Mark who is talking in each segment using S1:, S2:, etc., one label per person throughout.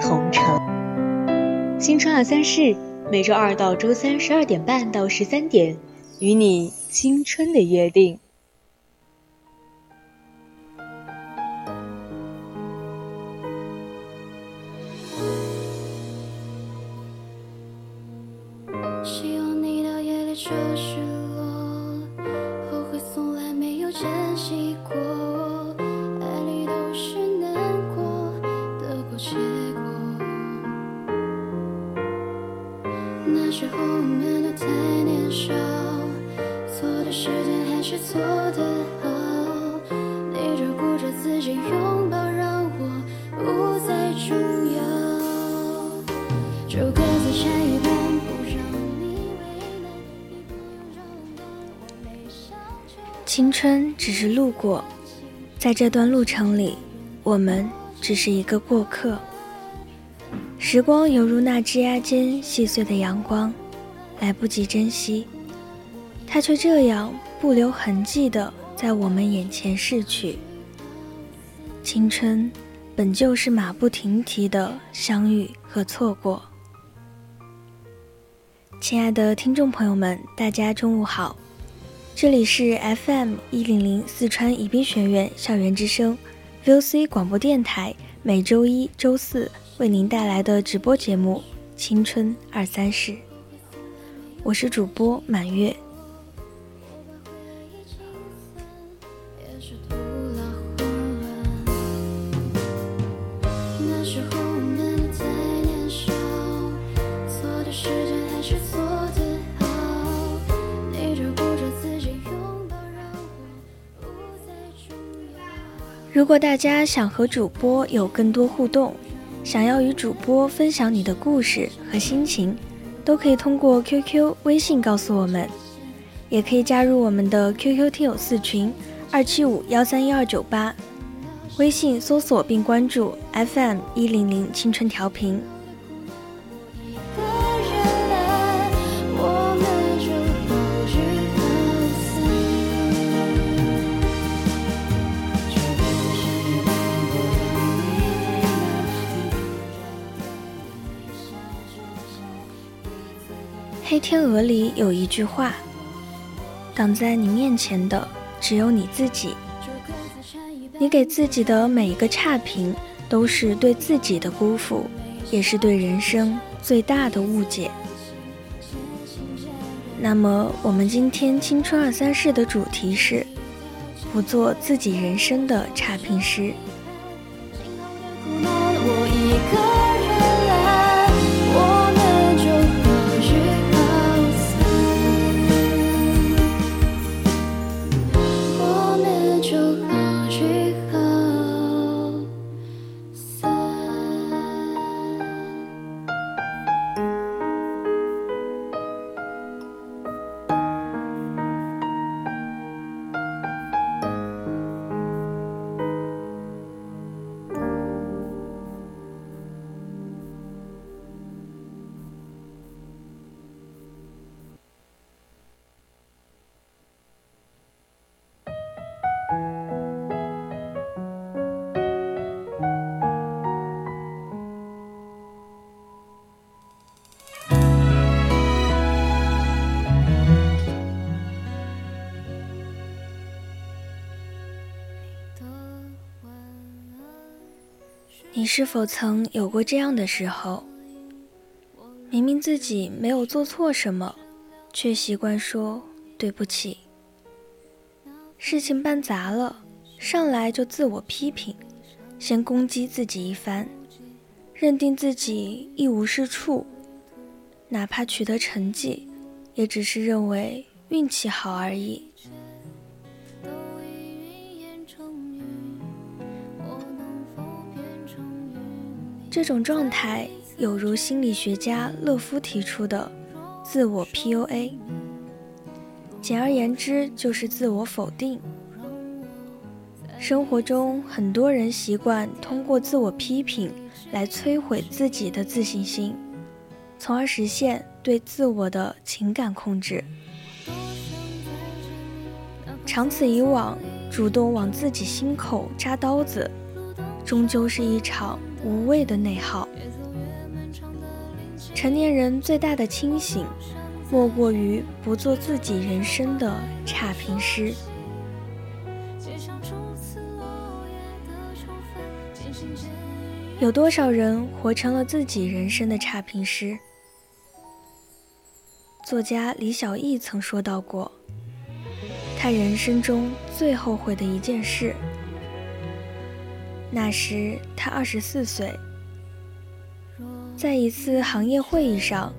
S1: 同城。新春二三事，每周二到周三十二点半到十三点，与你青春的约定。
S2: 青春只是路过，在这段路程里，我们只是一个过客。时光犹如那枝桠间细碎的阳光，来不及珍惜，它却这样不留痕迹地在我们眼前逝去。青春本就是马不停蹄的相遇和错过。亲爱的听众朋友们，大家中午好。这里是 FM 一零零四川宜宾学院校园之声，VOC 广播电台，每周一、周四为您带来的直播节目《青春二三事》，我是主播满月。如果大家想和主播有更多互动，想要与主播分享你的故事和心情，都可以通过 QQ、微信告诉我们，也可以加入我们的 QQ 听友四群二七五幺三幺二九八，微信搜索并关注 FM 一零零青春调频。《》里有一句话：“挡在你面前的只有你自己。你给自己的每一个差评，都是对自己的辜负，也是对人生最大的误解。”那么，我们今天青春二三事的主题是：不做自己人生的差评师。你是否曾有过这样的时候？明明自己没有做错什么，却习惯说对不起。事情办砸了，上来就自我批评，先攻击自己一番，认定自己一无是处。哪怕取得成绩，也只是认为运气好而已。这种状态有如心理学家勒夫提出的自我 PUA，简而言之就是自我否定。生活中很多人习惯通过自我批评来摧毁自己的自信心，从而实现对自我的情感控制。长此以往，主动往自己心口扎刀子，终究是一场无谓的内耗。成年人最大的清醒，莫过于不做自己人生的差评师。有多少人活成了自己人生的差评师？作家李小艺曾说到过。他人生中最后悔的一件事。那时他二十四岁，在一次行业会议上，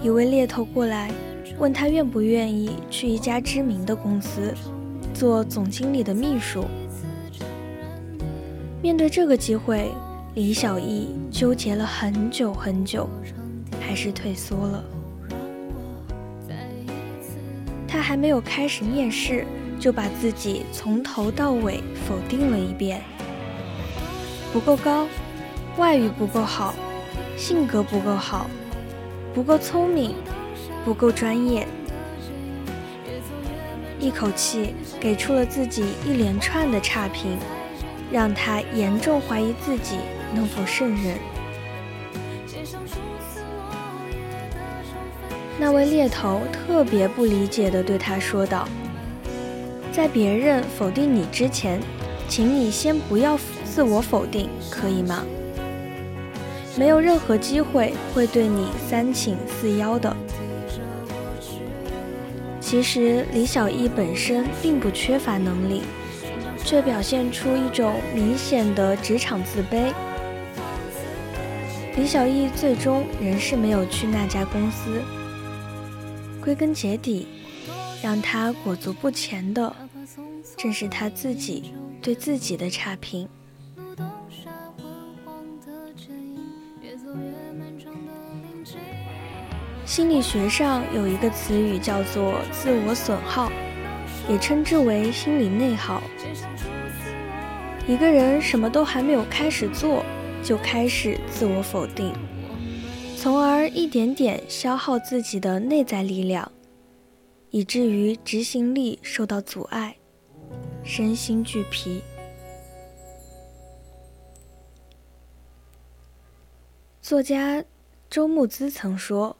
S2: 一位猎头过来问他愿不愿意去一家知名的公司做总经理的秘书。面对这个机会，李小艺纠结了很久很久，还是退缩了。他还没有开始面试，就把自己从头到尾否定了一遍：不够高，外语不够好，性格不够好，不够聪明，不够专业。一口气给出了自己一连串的差评，让他严重怀疑自己能否胜任。那位猎头特别不理解地对他说道：“在别人否定你之前，请你先不要否自我否定，可以吗？没有任何机会会对你三请四邀的。”其实李小艺本身并不缺乏能力，却表现出一种明显的职场自卑。李小艺最终仍是没有去那家公司。归根结底，让他裹足不前的，正是他自己对自己的差评。心理学上有一个词语叫做“自我损耗”，也称之为心理内耗。一个人什么都还没有开始做，就开始自我否定。从而一点点消耗自己的内在力量，以至于执行力受到阻碍，身心俱疲。作家周慕姿曾说：“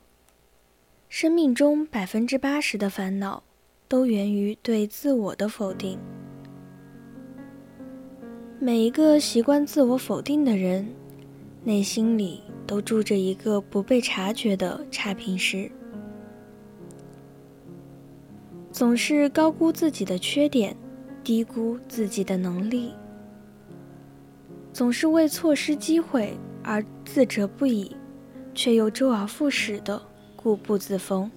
S2: 生命中百分之八十的烦恼，都源于对自我的否定。每一个习惯自我否定的人，内心里。”都住着一个不被察觉的差评师，总是高估自己的缺点，低估自己的能力，总是为错失机会而自责不已，却又周而复始的固步自封，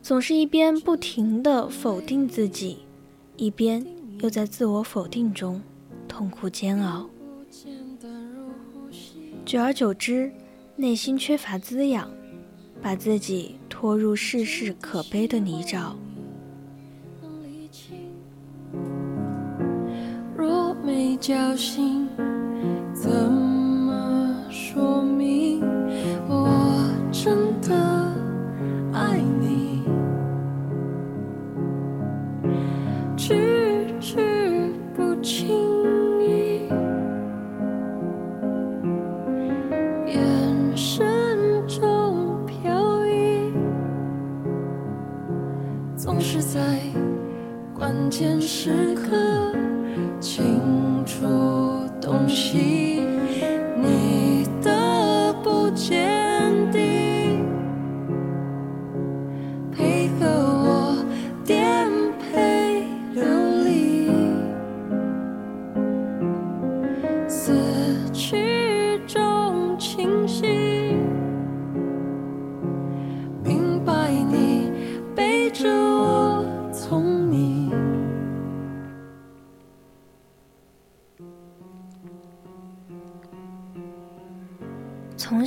S2: 总是一边不停的否定自己，一边又在自我否定中痛苦煎熬。久而久之，内心缺乏滋养，把自己拖入世事可悲的泥沼。若没交心，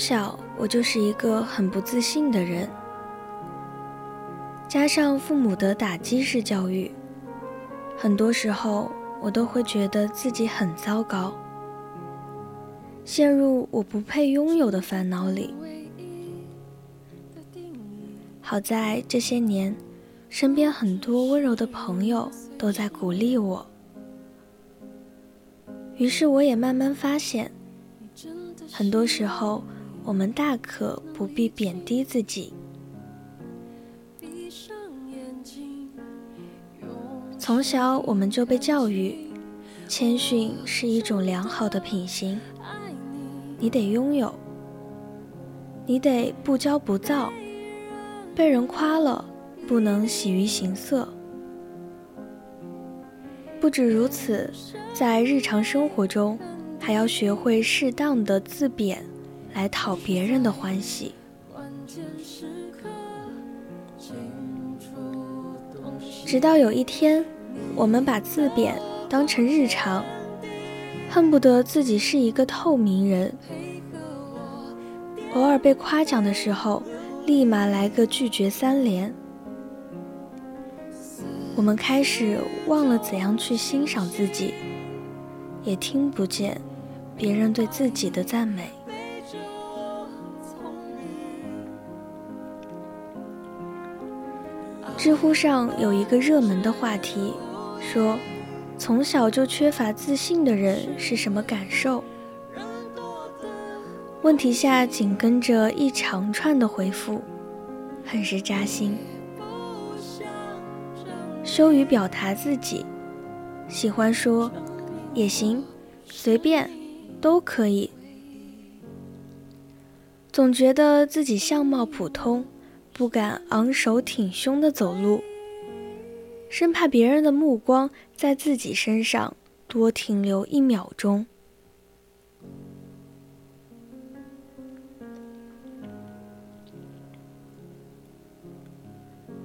S2: 小我就是一个很不自信的人，加上父母的打击式教育，很多时候我都会觉得自己很糟糕，陷入我不配拥有的烦恼里。好在这些年，身边很多温柔的朋友都在鼓励我，于是我也慢慢发现。很多时候，我们大可不必贬低自己。从小我们就被教育，谦逊是一种良好的品行。你得拥有，你得不骄不躁，被人夸了不能喜于形色。不止如此，在日常生活中。还要学会适当的自贬，来讨别人的欢喜。直到有一天，我们把自贬当成日常，恨不得自己是一个透明人。偶尔被夸奖的时候，立马来个拒绝三连。我们开始忘了怎样去欣赏自己，也听不见。别人对自己的赞美。知乎上有一个热门的话题，说从小就缺乏自信的人是什么感受？问题下紧跟着一长串的回复，很是扎心。羞于表达自己，喜欢说也行，随便。都可以，总觉得自己相貌普通，不敢昂首挺胸的走路，生怕别人的目光在自己身上多停留一秒钟。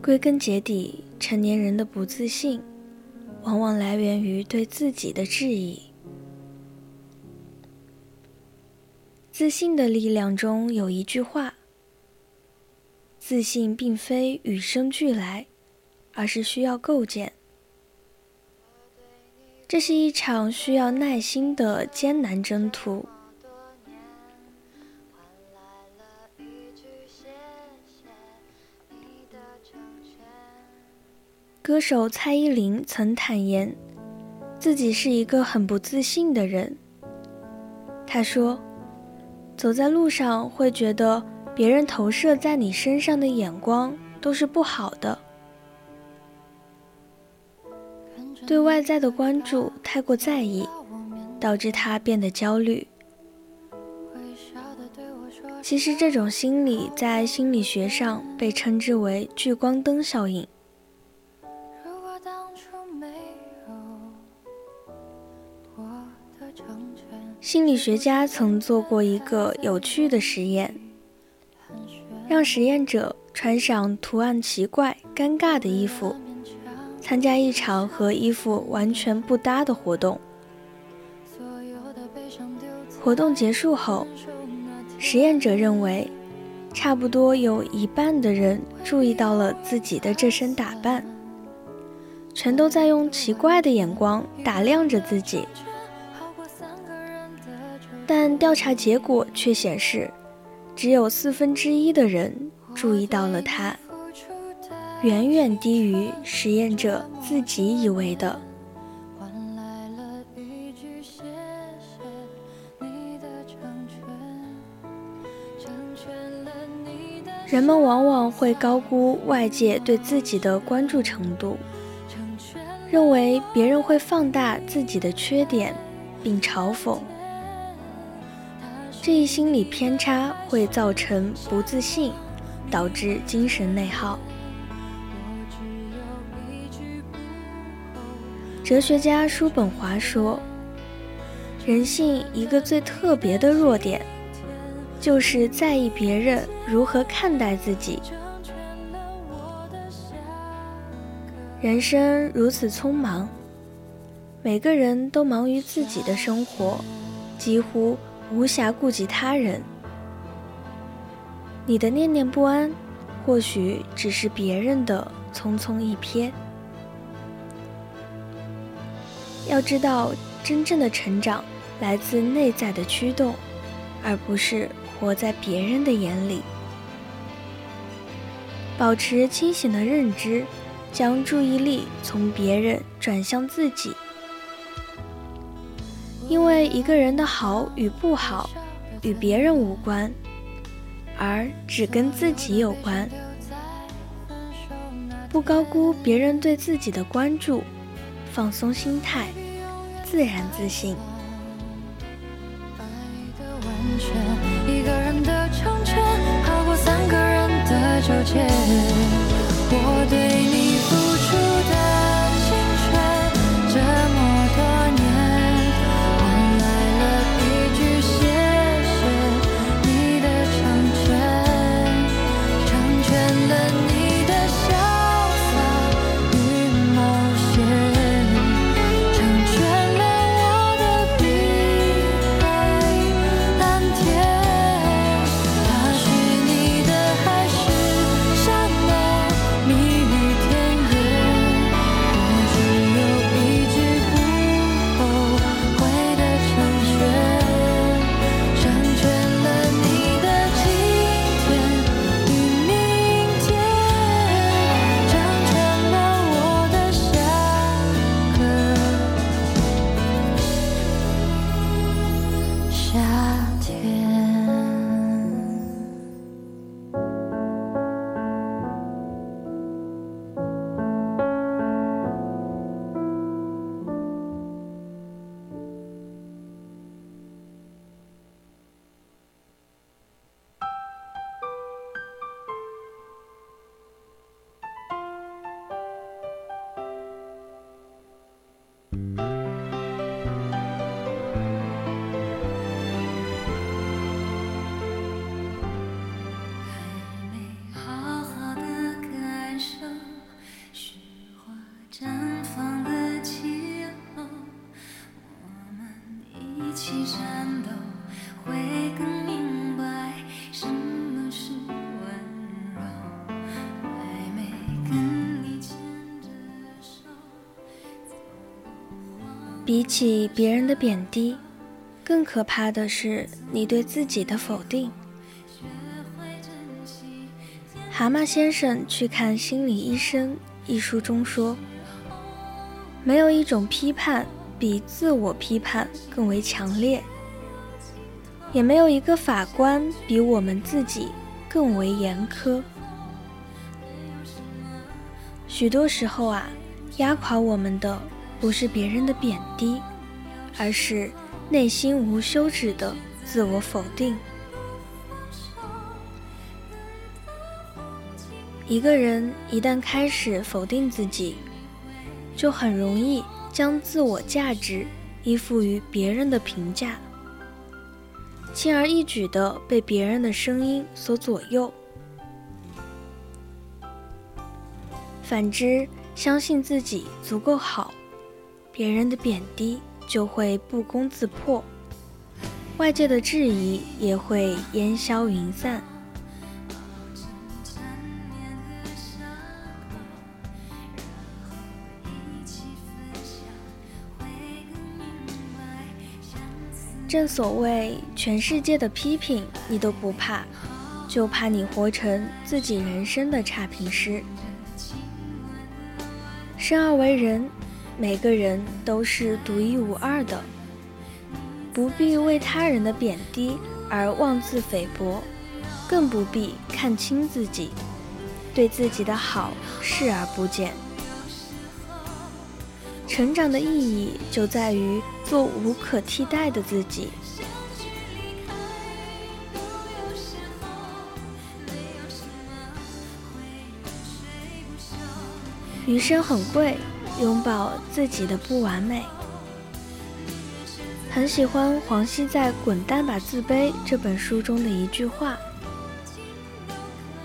S2: 归根结底，成年人的不自信，往往来源于对自己的质疑。自信的力量中有一句话：“自信并非与生俱来，而是需要构建。”这是一场需要耐心的艰难征途。歌手蔡依林曾坦言，自己是一个很不自信的人。她说。走在路上会觉得别人投射在你身上的眼光都是不好的，对外在的关注太过在意，导致他变得焦虑。其实这种心理在心理学上被称之为聚光灯效应。心理学家曾做过一个有趣的实验，让实验者穿上图案奇怪、尴尬的衣服，参加一场和衣服完全不搭的活动。活动结束后，实验者认为，差不多有一半的人注意到了自己的这身打扮，全都在用奇怪的眼光打量着自己。但调查结果却显示，只有四分之一的人注意到了他，远远低于实验者自己以为的。人们往往会高估外界对自己的关注程度，认为别人会放大自己的缺点，并嘲讽。这一心理偏差会造成不自信，导致精神内耗。哲学家叔本华说：“人性一个最特别的弱点，就是在意别人如何看待自己。人生如此匆忙，每个人都忙于自己的生活，几乎。”无暇顾及他人，你的念念不安，或许只是别人的匆匆一瞥。要知道，真正的成长来自内在的驱动，而不是活在别人的眼里。保持清醒的认知，将注意力从别人转向自己。因为一个人的好与不好，与别人无关，而只跟自己有关。不高估别人对自己的关注，放松心态，自然自信。
S3: 一个人的成全，好过三个人的纠结。我对你
S2: 比起别人的贬低，更可怕的是你对自己的否定。蛤蟆先生去看心理医生一书中说：“没有一种批判比自我批判更为强烈，也没有一个法官比我们自己更为严苛。许多时候啊，压垮我们的。”不是别人的贬低，而是内心无休止的自我否定。一个人一旦开始否定自己，就很容易将自我价值依附于别人的评价，轻而易举的被别人的声音所左右。反之，相信自己足够好。别人的贬低就会不攻自破，外界的质疑也会烟消云散。正所谓，全世界的批评你都不怕，就怕你活成自己人生的差评师。生而为人。每个人都是独一无二的，不必为他人的贬低而妄自菲薄，更不必看轻自己，对自己的好视而不见。成长的意义就在于做无可替代的自己。余生很贵。拥抱自己的不完美。很喜欢黄西在《滚蛋吧，自卑》这本书中的一句话：“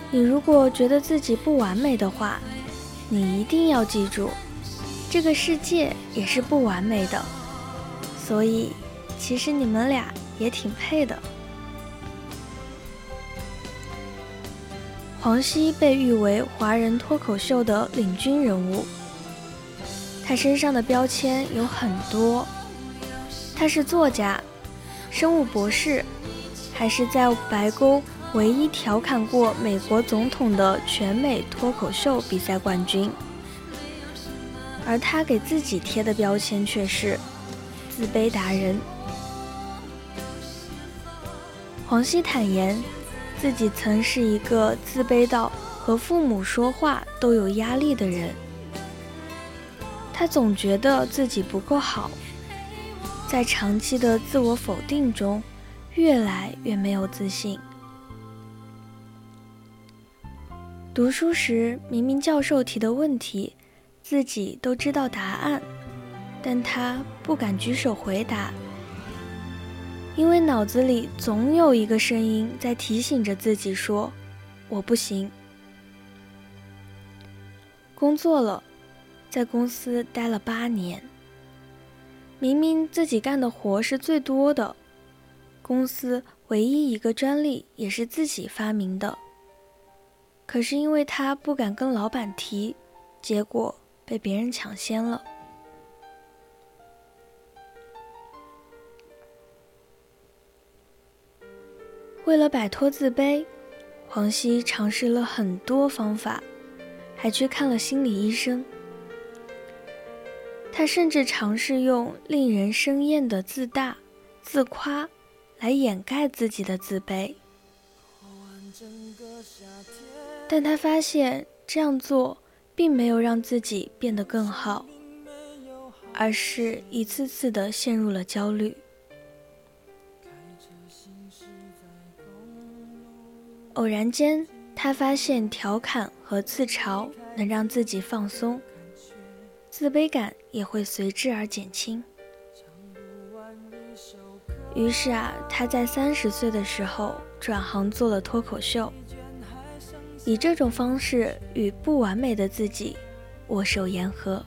S2: 你如果觉得自己不完美的话，你一定要记住，这个世界也是不完美的。所以，其实你们俩也挺配的。”黄西被誉为华人脱口秀的领军人物。他身上的标签有很多，他是作家、生物博士，还是在白宫唯一调侃过美国总统的全美脱口秀比赛冠军。而他给自己贴的标签却是自卑达人。黄西坦言，自己曾是一个自卑到和父母说话都有压力的人。他总觉得自己不够好，在长期的自我否定中，越来越没有自信。读书时，明明教授提的问题，自己都知道答案，但他不敢举手回答，因为脑子里总有一个声音在提醒着自己说：“我不行。”工作了。在公司待了八年，明明自己干的活是最多的，公司唯一一个专利也是自己发明的，可是因为他不敢跟老板提，结果被别人抢先了。为了摆脱自卑，黄西尝试了很多方法，还去看了心理医生。他甚至尝试用令人生厌的自大、自夸来掩盖自己的自卑，但他发现这样做并没有让自己变得更好，而是一次次的陷入了焦虑。偶然间，他发现调侃和自嘲能让自己放松。自卑感也会随之而减轻。于是啊，他在三十岁的时候转行做了脱口秀，以这种方式与不完美的自己握手言和。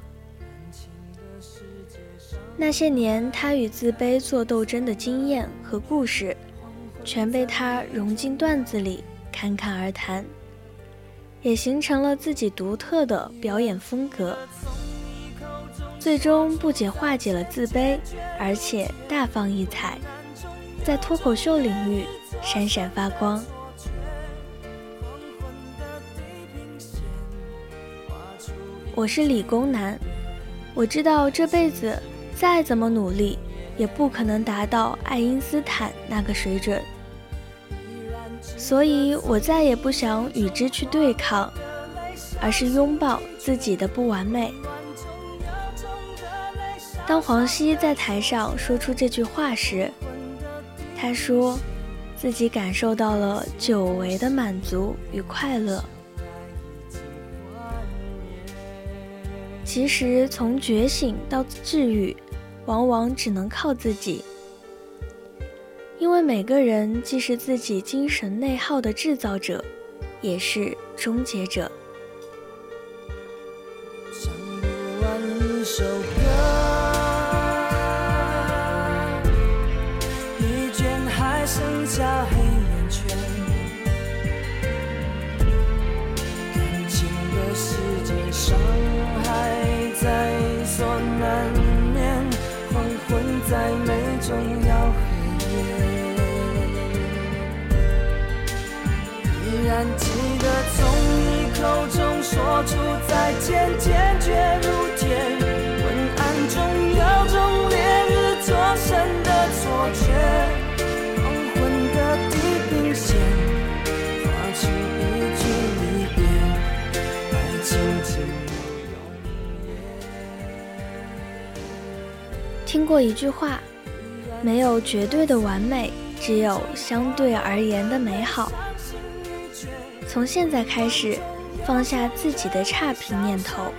S2: 那些年他与自卑做斗争的经验和故事，全被他融进段子里侃侃而谈，也形成了自己独特的表演风格。最终不仅化解了自卑，而且大放异彩，在脱口秀领域闪闪发光。我是理工男，我知道这辈子再怎么努力，也不可能达到爱因斯坦那个水准，所以我再也不想与之去对抗，而是拥抱自己的不完美。当黄西在台上说出这句话时，他说，自己感受到了久违的满足与快乐。其实，从觉醒到治愈，往往只能靠自己，因为每个人既是自己精神内耗的制造者，也是终结者。
S3: 伤害在所难免黄昏再美终要黑夜依然记得从你口中说出再见坚决
S2: 如过一句话，没有绝对的完美，只有相对而言的美好。从现在开始，放下自己的差评念头，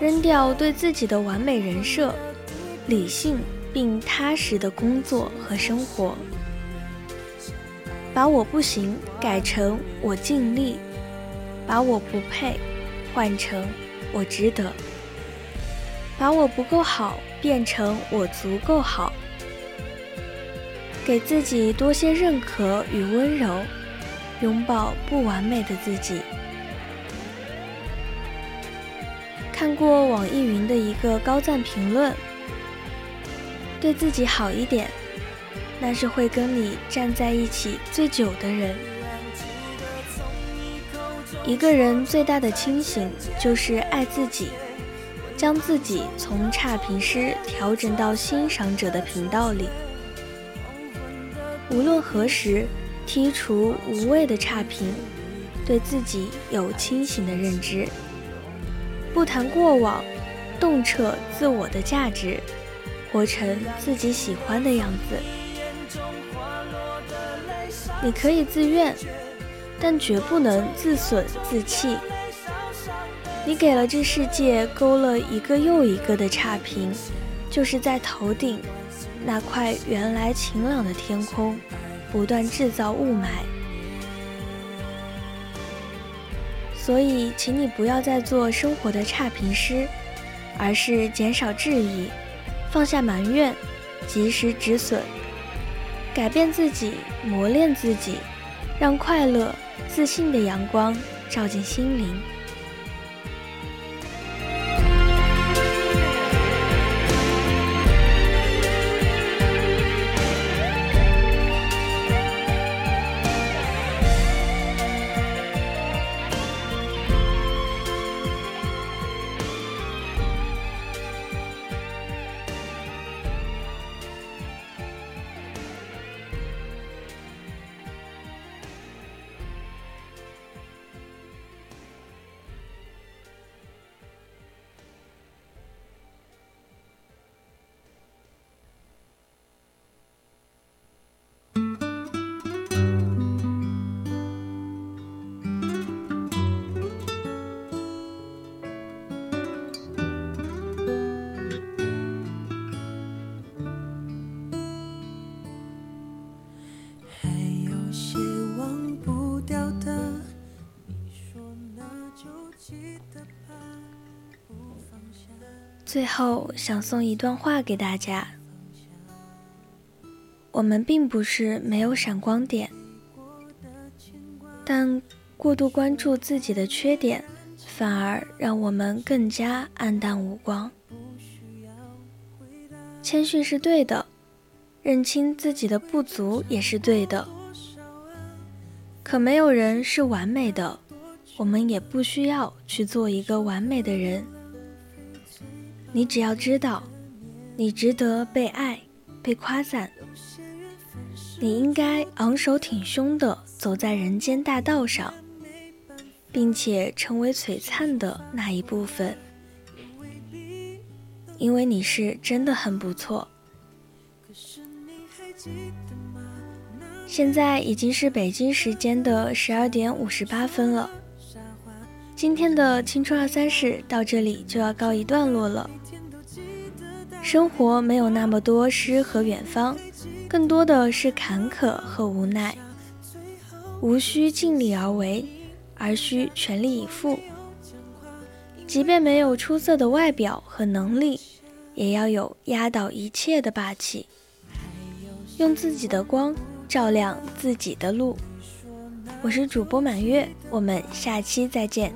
S2: 扔掉对自己的完美人设，理性并踏实的工作和生活，把我不行改成我尽力，把我不配换成我值得，把我不够好变成我足够好，给自己多些认可与温柔。拥抱不完美的自己。看过网易云的一个高赞评论：“对自己好一点，那是会跟你站在一起最久的人。”一个人最大的清醒就是爱自己，将自己从差评师调整到欣赏者的频道里。无论何时，剔除无谓的差评，对自己有清醒的认知。不谈过往，洞彻自我的价值，活成自己喜欢的样子。你可以自愿，但绝不能自损自弃。你给了这世界勾了一个又一个的差评，就是在头顶那块原来晴朗的天空，不断制造雾霾。所以，请你不要再做生活的差评师，而是减少质疑，放下埋怨，及时止损，改变自己，磨练自己，让快乐、自信的阳光照进心灵。最后，想送一段话给大家：我们并不是没有闪光点，但过度关注自己的缺点，反而让我们更加黯淡无光。谦逊是对的，认清自己的不足也是对的。可没有人是完美的，我们也不需要去做一个完美的人。你只要知道，你值得被爱、被夸赞。你应该昂首挺胸地走在人间大道上，并且成为璀璨的那一部分，因为你是真的很不错。现在已经是北京时间的十二点五十八分了，今天的青春二三事到这里就要告一段落了。生活没有那么多诗和远方，更多的是坎坷和无奈。无需尽力而为，而需全力以赴。即便没有出色的外表和能力，也要有压倒一切的霸气。用自己的光照亮自己的路。我是主播满月，我们下期再见。